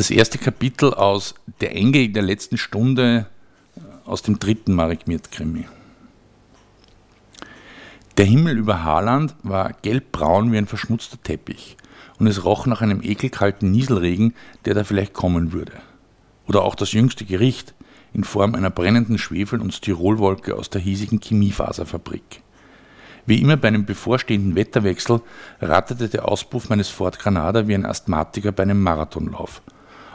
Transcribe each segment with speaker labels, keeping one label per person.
Speaker 1: Das erste Kapitel aus Der Engel der letzten Stunde aus dem dritten Marek Mirt-Krimi. Der Himmel über Haarland war gelbbraun wie ein verschmutzter Teppich und es roch nach einem ekelkalten Nieselregen, der da vielleicht kommen würde. Oder auch das jüngste Gericht in Form einer brennenden Schwefel- und Styrolwolke aus der hiesigen Chemiefaserfabrik. Wie immer bei einem bevorstehenden Wetterwechsel ratterte der Auspuff meines Ford Granada wie ein Asthmatiker bei einem Marathonlauf.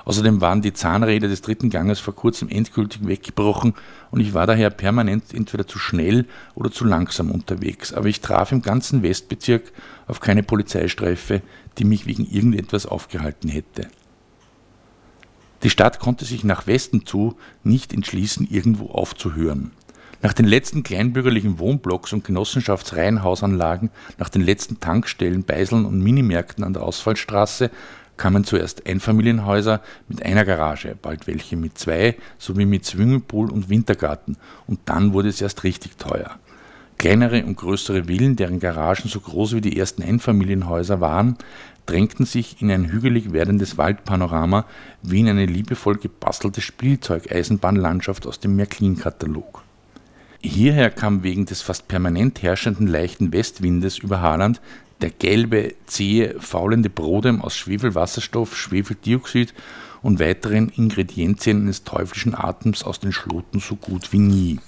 Speaker 1: Außerdem waren die Zahnräder des dritten Ganges vor kurzem endgültig weggebrochen und ich war daher permanent entweder zu schnell oder zu langsam unterwegs. Aber ich traf im ganzen Westbezirk auf keine Polizeistreife, die mich wegen irgendetwas aufgehalten hätte. Die Stadt konnte sich nach Westen zu nicht entschließen, irgendwo aufzuhören. Nach den letzten kleinbürgerlichen Wohnblocks und Genossenschaftsreihenhausanlagen, nach den letzten Tankstellen, Beiseln und Minimärkten an der Ausfallstraße kamen zuerst Einfamilienhäuser mit einer Garage, bald welche mit zwei, sowie mit Swimmingpool und Wintergarten, und dann wurde es erst richtig teuer. Kleinere und größere Villen, deren Garagen so groß wie die ersten Einfamilienhäuser waren, drängten sich in ein hügelig werdendes Waldpanorama wie in eine liebevoll gebastelte Spielzeugeisenbahnlandschaft aus dem Märklin-Katalog. Hierher kam wegen des fast permanent herrschenden leichten Westwindes über Haaland der gelbe, zähe, faulende Brodem aus Schwefelwasserstoff, Schwefeldioxid und weiteren Ingredienzien eines teuflischen Atems aus den Schloten so gut wie nie.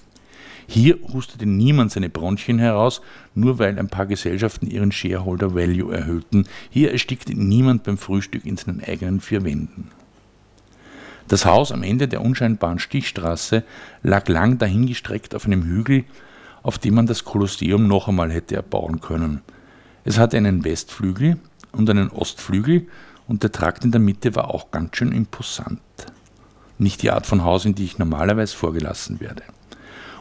Speaker 1: Hier hustete niemand seine Bronchien heraus, nur weil ein paar Gesellschaften ihren Shareholder Value erhöhten. Hier erstickte niemand beim Frühstück in seinen eigenen vier Wänden. Das Haus am Ende der unscheinbaren Stichstraße lag lang dahingestreckt auf einem Hügel, auf dem man das Kolosseum noch einmal hätte erbauen können. Es hatte einen Westflügel und einen Ostflügel und der Trakt in der Mitte war auch ganz schön imposant. Nicht die Art von Haus, in die ich normalerweise vorgelassen werde.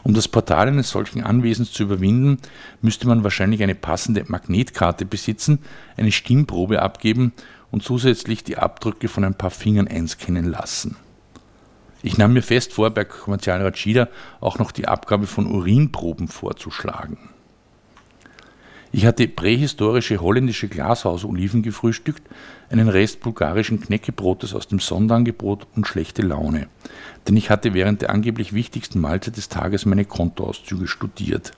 Speaker 1: Um das Portal eines solchen Anwesens zu überwinden, müsste man wahrscheinlich eine passende Magnetkarte besitzen, eine Stimmprobe abgeben und zusätzlich die Abdrücke von ein paar Fingern einscannen lassen. Ich nahm mir fest vor, bei Kommerzial Rachida auch noch die Abgabe von Urinproben vorzuschlagen. Ich hatte prähistorische holländische Glashausoliven gefrühstückt, einen Rest bulgarischen Knäckebrotes aus dem Sonderangebot und schlechte Laune. Denn ich hatte während der angeblich wichtigsten Mahlzeit des Tages meine Kontoauszüge studiert.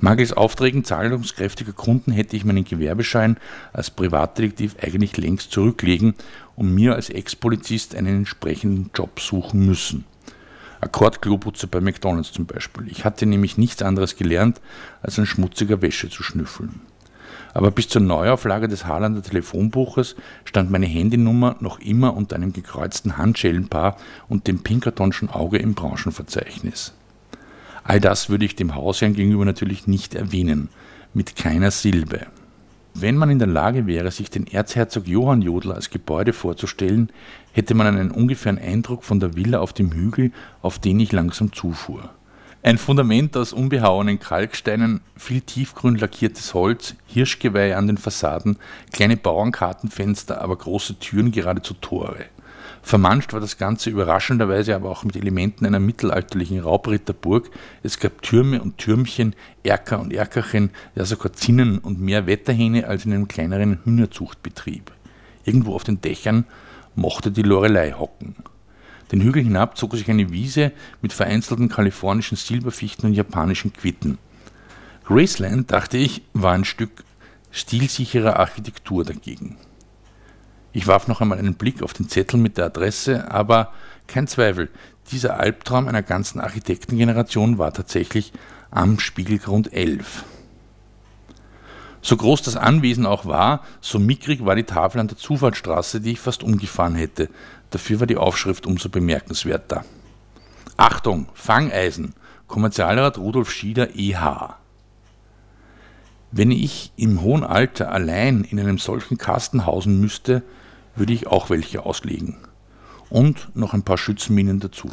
Speaker 1: Mangels Aufträgen zahlungskräftiger Kunden hätte ich meinen Gewerbeschein als Privatdetektiv eigentlich längst zurücklegen und mir als Ex-Polizist einen entsprechenden Job suchen müssen. Akkordkloputzer bei McDonalds zum Beispiel. Ich hatte nämlich nichts anderes gelernt, als an schmutziger Wäsche zu schnüffeln. Aber bis zur Neuauflage des Haarlander Telefonbuches stand meine Handynummer noch immer unter einem gekreuzten Handschellenpaar und dem Pinkertonschen Auge im Branchenverzeichnis. All das würde ich dem Hausherrn gegenüber natürlich nicht erwähnen, mit keiner Silbe. Wenn man in der Lage wäre, sich den Erzherzog Johann Jodl als Gebäude vorzustellen, hätte man einen ungefähren Eindruck von der Villa auf dem Hügel, auf den ich langsam zufuhr. Ein Fundament aus unbehauenen Kalksteinen, viel tiefgrün lackiertes Holz, Hirschgeweih an den Fassaden, kleine Bauernkartenfenster, aber große Türen geradezu Tore. Vermanscht war das Ganze überraschenderweise aber auch mit Elementen einer mittelalterlichen Raubritterburg. Es gab Türme und Türmchen, Erker und Erkerchen, ja sogar Zinnen und mehr Wetterhähne als in einem kleineren Hühnerzuchtbetrieb. Irgendwo auf den Dächern mochte die Lorelei hocken. Den Hügel hinab zog sich eine Wiese mit vereinzelten kalifornischen Silberfichten und japanischen Quitten. Graceland, dachte ich, war ein Stück stilsicherer Architektur dagegen. Ich warf noch einmal einen Blick auf den Zettel mit der Adresse, aber kein Zweifel, dieser Albtraum einer ganzen Architektengeneration war tatsächlich am Spiegelgrund 11. So groß das Anwesen auch war, so mickrig war die Tafel an der Zufahrtsstraße, die ich fast umgefahren hätte. Dafür war die Aufschrift umso bemerkenswerter. Achtung, Fangeisen, Kommerzialrat Rudolf Schieder EH. Wenn ich im hohen Alter allein in einem solchen Kasten hausen müsste, würde ich auch welche auslegen. Und noch ein paar Schützenminen dazu.